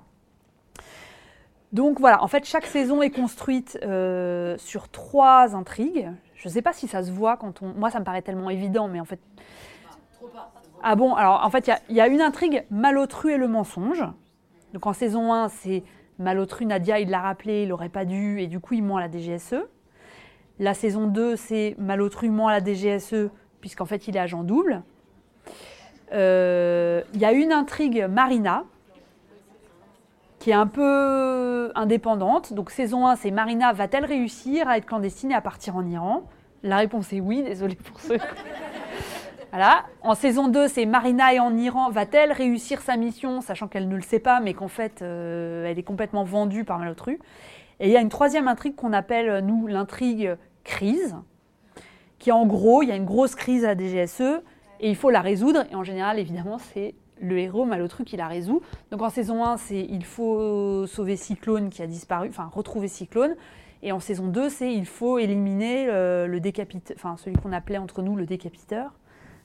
Speaker 2: Donc voilà, en fait, chaque saison est construite euh, sur trois intrigues. Je ne sais pas si ça se voit quand on. Moi, ça me paraît tellement évident, mais en fait. Ah bon, alors en fait, il y, a une intrigue Malotru et le mensonge. Donc en saison 1, c'est Malotru, Nadia, il l'a rappelé, il n'aurait pas dû, et du coup, il ment à la DGSE. La saison 2, c'est Malotru ment à la DGSE, puisqu'en fait, il est agent double. Euh, il y a une intrigue Marina, qui est un peu indépendante. Donc saison 1, c'est Marina va-t-elle réussir à être clandestine et à partir en Iran? La réponse est oui, désolé pour ceux. Voilà. En saison 2, c'est Marina est en Iran, va-t-elle réussir sa mission, sachant qu'elle ne le sait pas, mais qu'en fait, euh, elle est complètement vendue par Malotru? Et il y a une troisième intrigue qu'on appelle, nous, l'intrigue crise, qui en gros, il y a une grosse crise à DGSE, et il faut la résoudre. Et en général, évidemment, c'est le héros Malotru qui la résout. Donc en saison 1, c'est il faut sauver Cyclone qui a disparu, enfin retrouver Cyclone. Et en saison 2, c'est il faut éliminer euh, le, décapiteur, enfin celui qu'on appelait entre nous le décapiteur,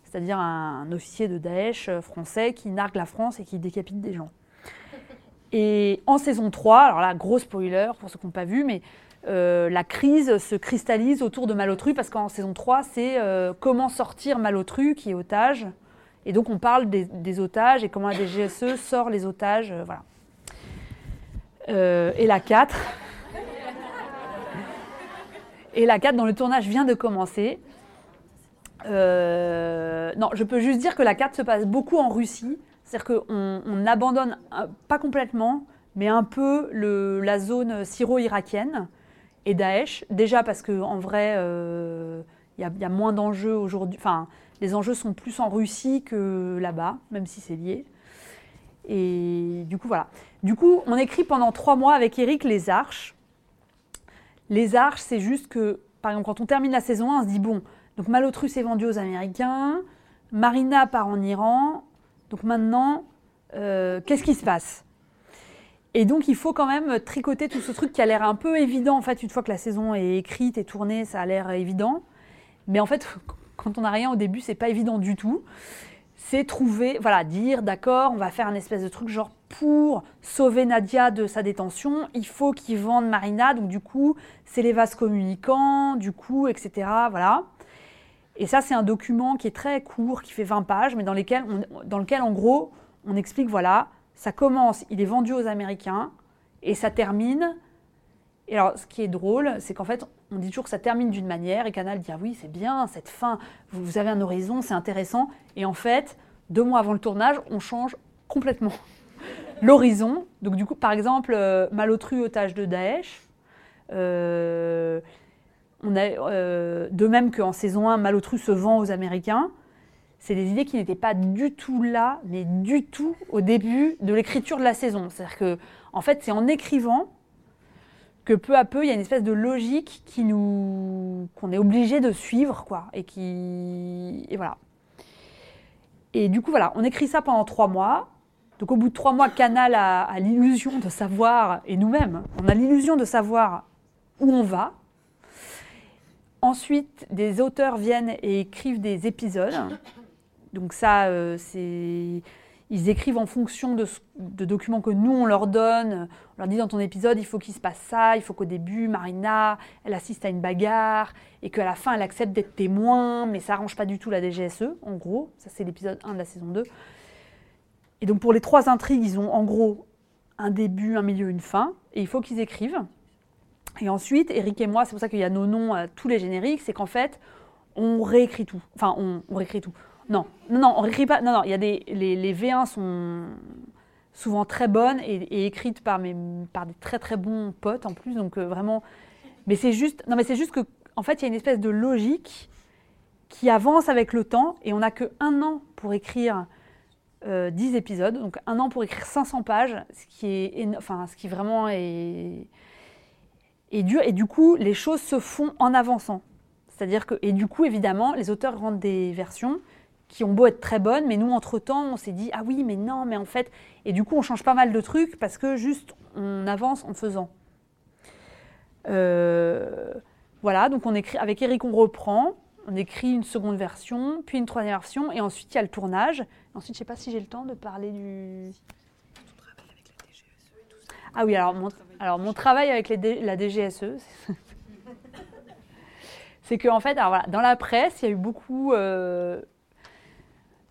Speaker 2: c'est-à-dire un, officier de Daesh euh, français qui nargue la France et qui décapite des gens. Et en saison 3, alors là, gros spoiler pour ceux qui n'ont pas vu, mais euh, la crise se cristallise autour de Malotru parce qu'en saison 3, c'est comment sortir Malotru qui est otage et donc on parle des, otages et comment la DGSE sort les otages. Euh, voilà. Euh, et la 4. et la 4 dont le tournage vient de commencer. Euh, non, je peux juste dire que la 4 se passe beaucoup en Russie. C'est-à-dire qu'on on abandonne, pas complètement, mais un peu la zone syro-irakienne et Daesh. Déjà parce qu'en vrai, il y, y, a moins d'enjeux aujourd'hui. Enfin, les enjeux sont plus en Russie que là-bas, même si c'est lié. Et du coup, voilà. Du coup, on écrit pendant trois mois avec Eric les arches. Les arches, c'est juste que, par exemple, quand on termine la saison 1, on se dit bon, donc Malotrus est vendu aux Américains, Marina part en Iran, donc maintenant, euh, qu'est-ce qui se passe? Et donc, il faut quand même tricoter tout ce truc qui a l'air un peu évident, en fait, une fois que la saison est écrite et tournée, ça a l'air évident. Mais en fait, quand on n'a rien au début, c'est pas évident du tout. C'est trouver, voilà, dire d'accord, on va faire un espèce de truc genre pour sauver Nadia de sa détention, il faut qu'ils vendent Marina, donc du coup, c'est les vases communicants, du coup, etc. Voilà. Et ça, c'est un document qui est très court, qui fait 20 pages, mais dans, lesquels dans lequel, en gros, on explique, voilà, ça commence, il est vendu aux Américains, et ça termine. Et alors, ce qui est drôle, c'est qu'en fait, on dit toujours que ça termine d'une manière et Canal dit ah oui c'est bien cette fin, vous, avez un horizon, c'est intéressant. Et en fait, deux mois avant le tournage, on change complètement l'horizon. Donc du coup, par exemple, euh, Malotru otage de Daesh. Euh, on a, euh, de même qu'en saison 1, Malotru se vend aux Américains. C'est des idées qui n'étaient pas du tout là, mais du tout au début de l'écriture de la saison. C'est-à-dire que, en fait, c'est en écrivant que peu à peu, il y a une espèce de logique qu'on est obligé de suivre, quoi, et qui et voilà. Et du coup, voilà, on écrit ça pendant trois mois. Donc, au bout de trois mois, Canal a, l'illusion de savoir, et nous-mêmes, on a l'illusion de savoir où on va. Ensuite, des auteurs viennent et écrivent des épisodes. Donc ça, euh, c'est ils écrivent en fonction de, documents que nous, on leur donne. On leur dit dans ton épisode, il faut qu'il se passe ça, il faut qu'au début, Marina, elle assiste à une bagarre, et qu'à la fin, elle accepte d'être témoin, mais ça arrange pas du tout la DGSE, en gros. Ça, c'est l'épisode 1 de la saison 2. Et donc, pour les trois intrigues, ils ont en gros un début, un milieu, une fin, et il faut qu'ils écrivent. Et ensuite, Eric et moi, c'est pour ça qu'il y a nos noms à tous les génériques, c'est qu'en fait, on réécrit tout. Enfin, on réécrit tout non, non, non, on écrit pas. Non, non, il y a des, les, les V1 sont souvent très bonnes et, écrites par, mes, par des très très bons potes en plus, donc euh, vraiment. Mais c'est juste, non, mais c'est juste que, en fait, il y a une espèce de logique qui avance avec le temps et on n'a que un an pour écrire euh, 10 épisodes, donc un an pour écrire 500 pages, ce qui est, enfin, ce qui vraiment est, Et du coup, les choses se font en avançant. C'est-à-dire que, et du coup, évidemment, les auteurs rendent des versions qui ont beau être très bonnes, mais nous, entre-temps, on s'est dit, ah oui, mais non, mais en fait... Et du coup, on change pas mal de trucs parce que juste, on avance en faisant. Euh, voilà, donc on écrit, avec Eric, on reprend, on écrit une seconde version, puis une troisième version, et ensuite, il y a le tournage. Ensuite, je sais pas si j'ai le temps de parler du... Ah oui, alors mon, alors mon travail avec la DGSE, c'est qu'en en fait, dans la presse, il y a eu beaucoup... Euh,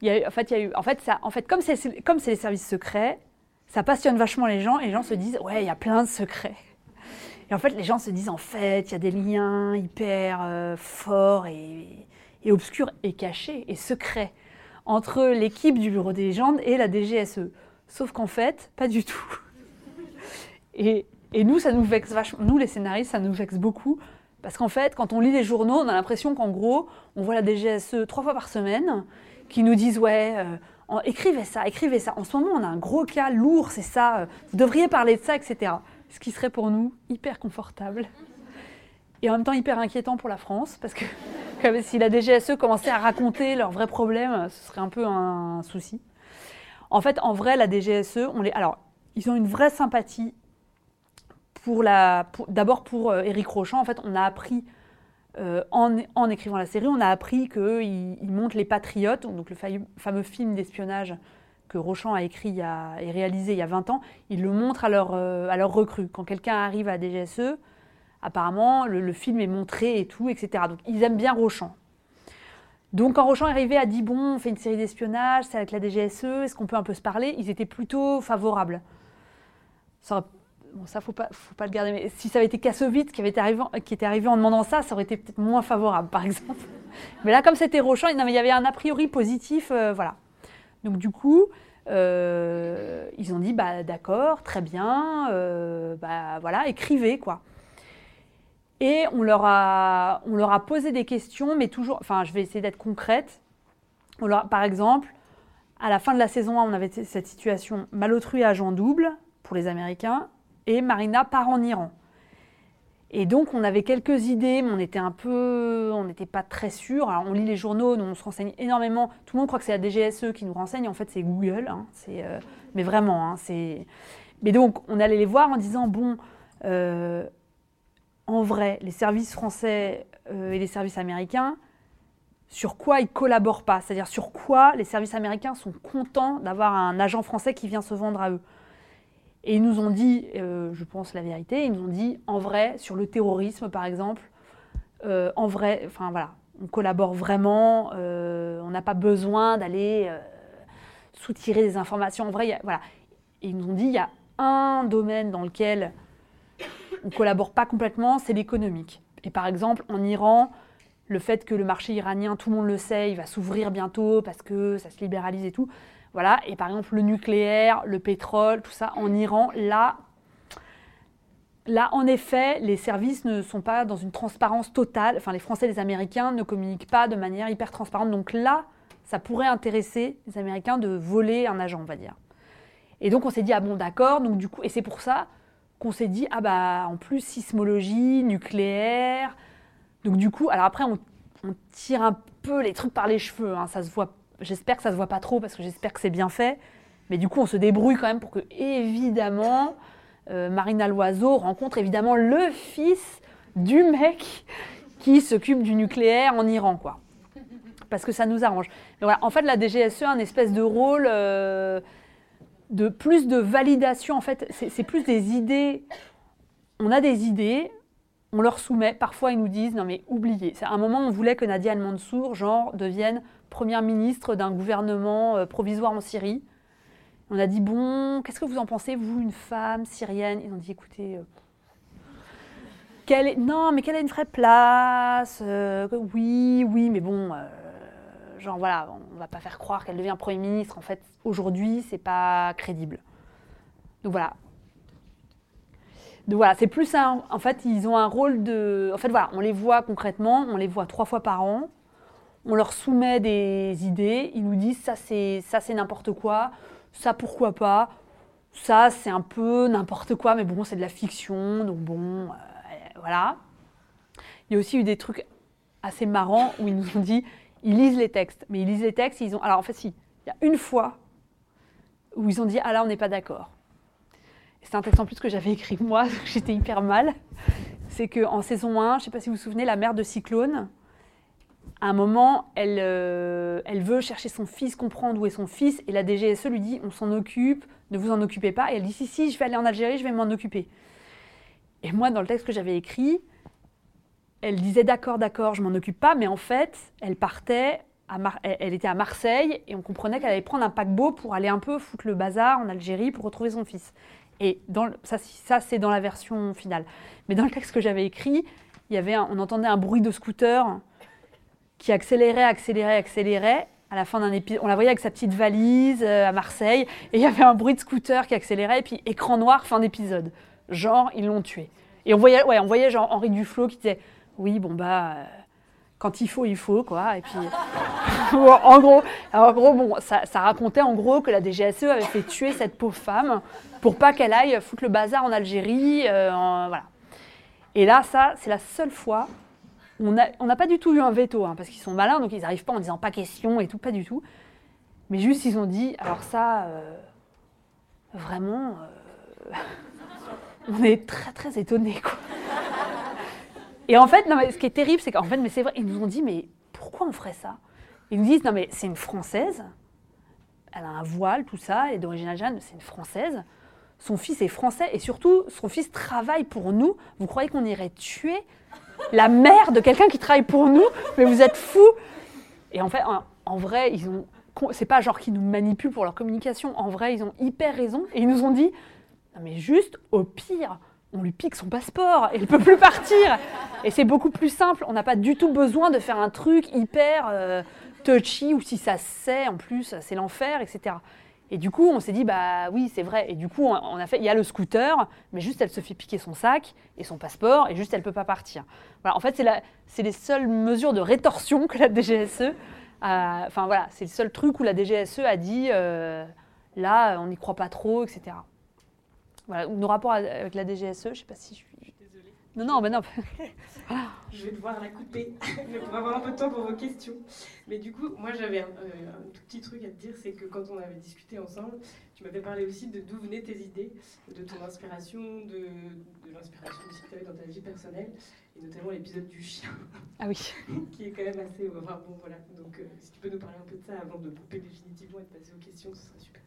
Speaker 2: en fait, il y a eu, en fait, ça, en fait, comme c'est comme c'est les services secrets, ça passionne vachement les gens et les gens se disent ouais, il y a plein de secrets. Et en fait, les gens se disent en fait, il y a des liens hyper euh, forts et, et, obscurs et cachés et secrets entre l'équipe du Bureau des légendes et la DGSE. Sauf qu'en fait, pas du tout. Et, et nous, ça nous vexe vachement. Nous, les scénaristes, ça nous vexe beaucoup. Parce qu'en fait, quand on lit les journaux, on a l'impression qu'en gros, on voit la DGSE trois fois par semaine qui nous disent Ouais, euh, écrivez ça, écrivez ça. En ce moment, on a un gros cas lourd, c'est ça. euh, Vous devriez parler de ça, etc. Ce qui serait pour nous hyper confortable. Et en même temps hyper inquiétant pour la France, parce que comme si la DGSE commençait à raconter leurs vrais problèmes, ce serait un peu un souci. En fait, en vrai, la DGSE, on les... alors, ils ont une vraie sympathie d'abord pour euh, Éric Rochant. En fait, on a appris euh, en, écrivant la série, on a appris qu'il il monte les Patriotes, donc le fameux film d'espionnage que Rochant a écrit et réalisé il y a 20 ans. Il le montre à leur, euh, à leur recrue. Quand quelqu'un arrive à DGSE, apparemment, le, film est montré et tout, etc. Donc, ils aiment bien Rochant. Donc, quand Rochant est arrivé, a dit Bon, on fait une série d'espionnage, c'est avec la DGSE, est-ce qu'on peut un peu se parler? Ils étaient plutôt favorables. Ça, bon, ça faut pas, faut pas le garder. Mais si ça avait été Kassovitz qui, était arrivé en demandant ça, ça aurait été peut-être moins favorable, par exemple. Mais là, comme c'était mais il y avait un a priori positif, euh, voilà. Donc, du coup, euh, ils ont dit bah, D'accord, très bien, euh, bah, voilà, écrivez, quoi. Et on leur, a, posé des questions, mais toujours, enfin, je vais essayer d'être concrète. On leur, par exemple, à la fin de la saison 1, on avait cette situation Malotru et agent double pour les Américains, et Marina part en Iran. Et donc, on avait quelques idées, mais on était un peu, on n'était pas très sûr. On lit les journaux, on se renseigne énormément. Tout le monde croit que c'est la DGSE qui nous renseigne. En fait, c'est Google. hein. Euh, mais vraiment, hein, c'est. Mais donc, on allait les voir en disant bon, euh, en vrai, les services français euh, et les services américains, sur quoi ils collaborent pas? C'est-à-dire sur quoi les services américains sont contents d'avoir un agent français qui vient se vendre à eux? Et ils nous ont dit, euh, je pense la vérité, ils nous ont dit, en vrai, sur le terrorisme par exemple, euh, en vrai, enfin voilà, on collabore vraiment, euh, on n'a pas besoin d'aller soutirer des informations. En vrai, voilà. Et ils nous ont dit, il y a un domaine dans lequel on collabore pas complètement, c'est l'économique. Et par exemple, en Iran, le fait que le marché iranien, tout le monde le sait, il va s'ouvrir bientôt parce que ça se libéralise et tout. Voilà. Et par exemple, le nucléaire, le pétrole, tout ça, en Iran, là, là, en effet, les services ne sont pas dans une transparence totale. Enfin, les Français les Américains ne communiquent pas de manière hyper transparente. Donc là, ça pourrait intéresser les Américains de voler un agent, on va dire. Et donc, on s'est dit, ah bon, d'accord. Donc, du coup, et c'est pour ça qu'on s'est dit, ah bah, en plus, sismologie, nucléaire. Donc, du coup, alors après, on, on tire un peu les trucs par les cheveux. hein. Ça se voit, j'espère que ça se voit pas trop parce que j'espère que c'est bien fait. Mais du coup, on se débrouille quand même pour que, évidemment, euh, Marina Loiseau rencontre évidemment le fils du mec qui s'occupe du nucléaire en Iran, quoi. Parce que ça nous arrange. En fait, la DGSE a un espèce de rôle euh, de plus de validation. En fait, c'est plus des idées. On a des idées, on leur soumet. Parfois, ils nous disent non mais oubliez. À un moment, on voulait que Nadia El Mansour, genre, devienne première ministre d'un gouvernement euh, provisoire en Syrie. On a dit bon, qu'est-ce que vous en pensez, vous, une femme syrienne? Ils ont dit écoutez. euh, est- Non, mais quelle a une vraie place euh, Oui, oui, mais bon, euh, genre voilà, on va pas faire croire qu'elle devient Premier ministre. En fait, aujourd'hui, c'est pas crédible. Donc voilà. Donc voilà, c'est plus un. En fait, ils ont un rôle de. En fait, voilà, on les voit concrètement, on les voit trois fois par an. On leur soumet des idées, ils nous disent ça c'est ça c'est n'importe quoi, ça pourquoi pas, ça c'est un peu n'importe quoi, mais bon c'est de la fiction, donc bon, euh, voilà. Il y a aussi eu des trucs assez marrants où ils nous ont dit, ils lisent les textes, mais ils lisent les textes, ils ont, alors en fait si, il y a une fois où ils ont dit ah là on n'est pas d'accord. C'est un texte en plus que j'avais écrit moi, j'étais hyper mal. C'est qu'en saison 1, je sais pas si vous vous souvenez, la mère de Cyclone, à un moment, elle, euh, elle veut chercher son fils, comprendre où est son fils, et la DGSE lui dit on s'en occupe, ne vous en occupez pas. Et elle dit si, si, je vais aller en Algérie, je vais m'en occuper. Et moi, dans le texte que j'avais écrit, elle disait d'accord, d'accord, je m'en occupe pas, mais en fait, elle partait, elle, était à Marseille, et on comprenait qu'elle allait prendre un paquebot pour aller un peu foutre le bazar en Algérie pour retrouver son fils. Et ça, c'est dans la version finale. Mais dans le texte que j'avais écrit, on entendait un bruit de scooter qui accélérait, accélérait, accélérait. À la fin d'un épisode, on la voyait avec sa petite valise euh, à Marseille, et il y avait un bruit de scooter qui accélérait, et puis écran noir, fin d'épisode. genre ils l'ont tué. Et on voyait, ouais, on voyait Henri Duflo qui disait oui bon bah euh, quand il faut il faut quoi. Et puis en gros, en gros bon ça, ça, racontait en gros que la DGSE avait fait tuer cette pauvre femme pour pas qu'elle aille foutre le bazar en Algérie, euh, voilà. Et là ça c'est la seule fois on n'a pas du tout eu un veto, hein, parce qu'ils sont malins, donc ils n'arrivent pas en disant pas question et tout, pas du tout. Mais juste, ils ont dit, alors ça, euh, vraiment, euh, on est très très étonnés, quoi. Et en fait, mais ce qui est terrible, c'est qu'en fait, mais c'est vrai, ils nous ont dit, mais pourquoi on ferait ça? Ils nous disent, non, mais c'est une Française, elle a un voile, tout ça, elle est d'origine algérienne, c'est une Française. Son fils est français et surtout, son fils travaille pour nous. Vous croyez qu'on irait tuer la mère de quelqu'un qui travaille pour nous Mais vous êtes fous Et en fait, en vrai, ils ont c'est pas genre qu'ils nous manipulent pour leur communication. En vrai, ils ont hyper raison. Et ils nous ont dit, non mais juste, au pire, on lui pique son passeport et il peut plus partir. Et c'est beaucoup plus simple. On n'a pas du tout besoin de faire un truc hyper euh, touchy ou si ça se sait, en plus, c'est l'enfer, etc. Et du coup, on s'est dit, bah oui, c'est vrai. Et du coup, on a fait, il y a le scooter, mais juste elle se fait piquer son sac et son passeport, et juste elle peut pas partir. Voilà, en fait, c'est les seules mesures de rétorsion que la DGSE Enfin voilà, c'est le seul truc où la DGSE a dit euh, là, on n'y croit pas trop, etc. Voilà, nos rapports avec la DGSE, je ne sais pas si je. Non, non, mais non.
Speaker 3: Je vais devoir la couper pour avoir un peu de temps pour vos questions. Mais du coup, moi j'avais un, euh, un, tout petit truc à te dire, c'est que quand on avait discuté ensemble, tu m'avais parlé aussi de d'où venaient tes idées, de ton inspiration, de, de l'inspiration aussi que tu avais dans ta vie personnelle et notamment l'épisode du chien.
Speaker 2: Ah oui.
Speaker 3: qui est quand même assez. Enfin bon, voilà. Donc, euh, si tu peux nous parler un peu de ça avant de couper définitivement et de passer aux questions, ce serait super.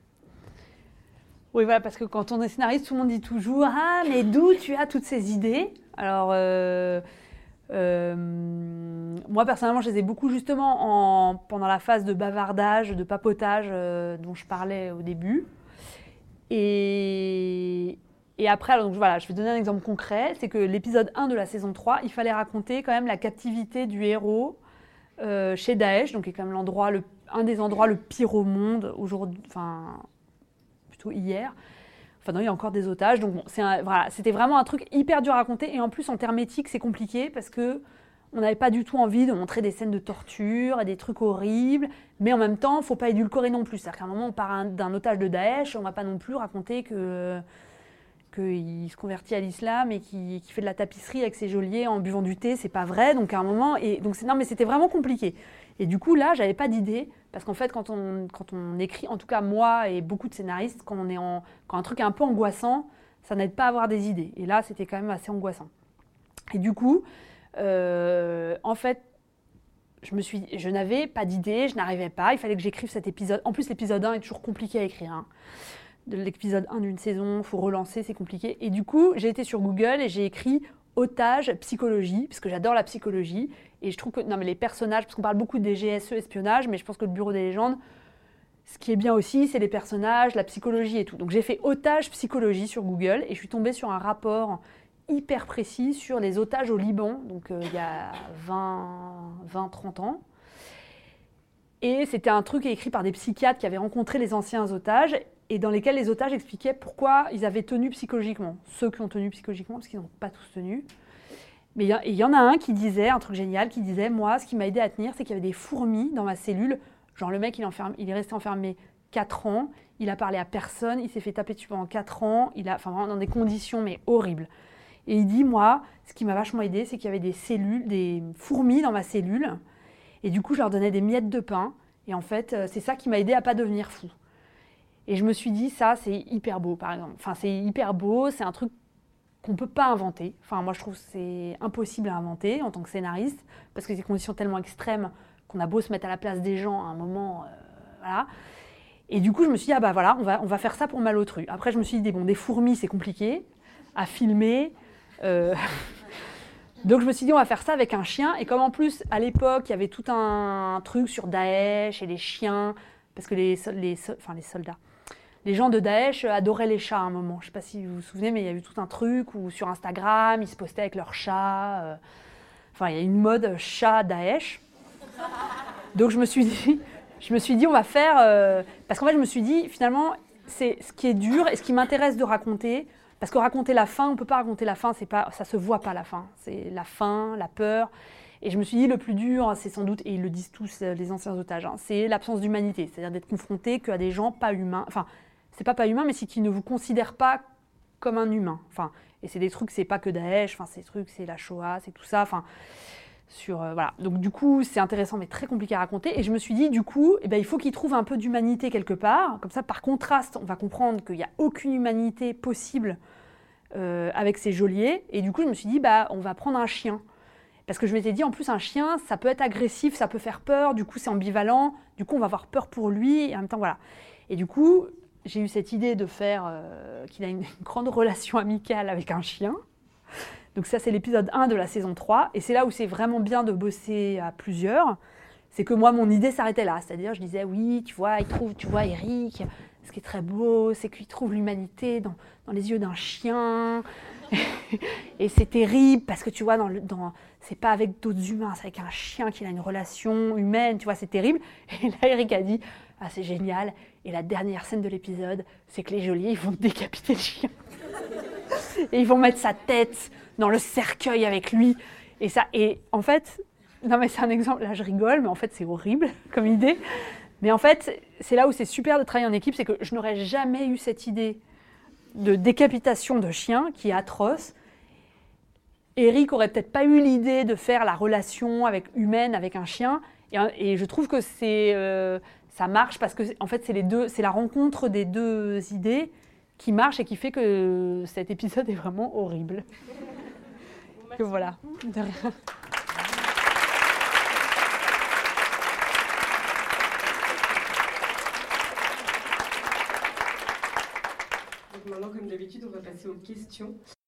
Speaker 2: Oui, voilà, parce que quand on est scénariste, tout le monde dit toujours Ah, mais d'où tu as toutes ces idées? Alors, euh, euh, moi personnellement, je les ai beaucoup justement en, pendant la phase de bavardage, de papotage dont je parlais au début. Et, après, donc voilà, je vais donner un exemple concret, c'est que l'épisode 1 de la saison 3, il fallait raconter quand même la captivité du héros euh, chez Daesh, donc qui est quand même l'endroit, le, un des endroits le pire au monde aujourd'hui, enfin plutôt hier. Enfin non, il y a encore des otages, donc bon, voilà, c'était vraiment un truc hyper dur à raconter, et en plus en termes éthiques, c'est compliqué parce que on n'avait pas du tout envie de montrer des scènes de torture et des trucs horribles, mais en même temps, faut pas édulcorer non plus. C'est-à-dire qu'à un moment, on part d'un otage de Daesh, on va pas non plus raconter que qu'il se convertit à l'islam et qui, fait de la tapisserie avec ses geôliers en buvant du thé, c'est pas vrai. Donc à un moment, et donc non mais c'était vraiment compliqué. Et du coup là, j'avais pas d'idée parce qu'en fait quand on écrit, en tout cas moi et beaucoup de scénaristes, quand on un truc est un peu angoissant, ça n'aide pas à avoir des idées. Et là, c'était quand même assez angoissant. Et du coup, euh, en fait, je n'avais pas d'idée, je n'arrivais pas. Il fallait que j'écrive cet épisode. En plus, l'épisode 1 est toujours compliqué à écrire. Hein de l'épisode 1 d'une saison, faut relancer, c'est compliqué. Et du coup, j'ai été sur Google et j'ai écrit otage psychologie, parce que j'adore la psychologie. Et je trouve que non, mais les personnages, parce qu'on parle beaucoup des GSE espionnage, mais je pense que le bureau des légendes, ce qui est bien aussi, c'est les personnages, la psychologie et tout. Donc j'ai fait otage psychologie sur Google et je suis tombée sur un rapport hyper précis sur les otages au Liban, donc euh, il y a 20-30 ans. Et c'était un truc écrit par des psychiatres qui avaient rencontré les anciens otages et dans lesquels les otages expliquaient pourquoi ils avaient tenu psychologiquement. Ceux qui ont tenu psychologiquement, parce qu'ils n'ont pas tous tenu. Mais il y, en a un qui disait, un truc génial, qui disait, moi, ce qui m'a aidé à tenir, c'est qu'il y avait des fourmis dans ma cellule. Genre le mec, il, il est resté enfermé 4 ans, il a parlé à personne, il s'est fait taper dessus pendant 4 ans, il a, enfin dans des conditions mais horribles. Et il dit, moi, ce qui m'a vachement aidé, c'est qu'il y avait des cellules, des fourmis dans ma cellule. Et du coup, je leur donnais des miettes de pain. Et en fait, euh, c'est ça qui m'a aidé à pas devenir fou. Et je me suis dit, ça, c'est hyper beau, par exemple. Enfin, c'est hyper beau, c'est un truc qu'on ne peut pas inventer. Enfin, moi, je trouve que c'est impossible à inventer en tant que scénariste, parce que c'est des conditions tellement extrêmes qu'on a beau se mettre à la place des gens à un moment. Euh, voilà. Et du coup, je me suis dit, ah bah voilà, on va, on va faire ça pour Malotru. Après, je me suis dit, bon, des fourmis, c'est compliqué à filmer. Euh, donc, je me suis dit, on va faire ça avec un chien. Et comme en plus, à l'époque, il y avait tout un, truc sur Daesh et les chiens, parce que les, les, enfin, les soldats, les gens de Daesh adoraient les chats à un moment. Je ne sais pas si vous vous souvenez, mais il y a eu tout un truc où sur Instagram, ils se postaient avec leurs chats. Euh. Enfin, il y a une mode chat Daesh. Donc je me suis dit, je me suis dit, on va faire. Euh, parce qu'en fait, je me suis dit, finalement, c'est ce qui est dur et ce qui m'intéresse de raconter. Parce que raconter la fin, on ne peut pas raconter la fin, c'est pas, ça se voit pas la fin. C'est la fin, la peur. Et je me suis dit, le plus dur, c'est sans doute, et ils le disent tous, euh, les anciens otages, hein, c'est l'absence d'humanité. C'est-à-dire d'être confronté qu'à des gens pas humains. Enfin, c'est pas pas humain, mais c'est qui ne vous considèrent pas comme un humain. Enfin, et c'est des trucs, c'est pas que Daesh, enfin, ces trucs, c'est la Shoah, c'est tout ça. Enfin, sur, euh, voilà. Donc du coup, c'est intéressant, mais très compliqué à raconter. Et je me suis dit, du coup, eh ben, il faut qu'il trouve un peu d'humanité quelque part. Comme ça, par contraste, on va comprendre qu'il n'y a aucune humanité possible euh, avec ces geôliers. Et du coup, je me suis dit, bah, on va prendre un chien. Parce que je m'étais dit, en plus, un chien, ça peut être agressif, ça peut faire peur, du coup, c'est ambivalent, du coup, on va avoir peur pour lui, et en même temps, voilà. Et du coup, j'ai eu cette idée de faire euh, qu'il a une, grande relation amicale avec un chien. Donc ça, c'est l'épisode 1 de la saison 3, et c'est là où c'est vraiment bien de bosser à plusieurs. C'est que moi, mon idée s'arrêtait là. C'est-à-dire, je disais, oui, tu vois, il trouve, tu vois, Eric, ce qui est très beau, c'est qu'il trouve l'humanité dans, dans les yeux d'un chien. et c'est terrible parce que tu vois, dans, dans, c'est pas avec d'autres humains, c'est avec un chien qu'il a une relation humaine, tu vois, c'est terrible. Et là, Eric a dit Ah, c'est génial. Et la dernière scène de l'épisode, c'est que les geôliers, vont décapiter le chien. et ils vont mettre sa tête dans le cercueil avec lui. Et ça, et en fait, non, mais c'est un exemple, là je rigole, mais en fait, c'est horrible comme idée. Mais en fait, c'est là où c'est super de travailler en équipe, c'est que je n'aurais jamais eu cette idée de décapitation de chien qui est atroce. Eric aurait peut-être pas eu l'idée de faire la relation avec, humaine avec un chien. Et, je trouve que c'est, euh, ça marche parce que en fait c'est les deux, c'est la rencontre des deux idées qui marche et qui fait que cet épisode est vraiment horrible. que voilà. De rien.
Speaker 3: maintenant, comme d'habitude, on va passer aux questions.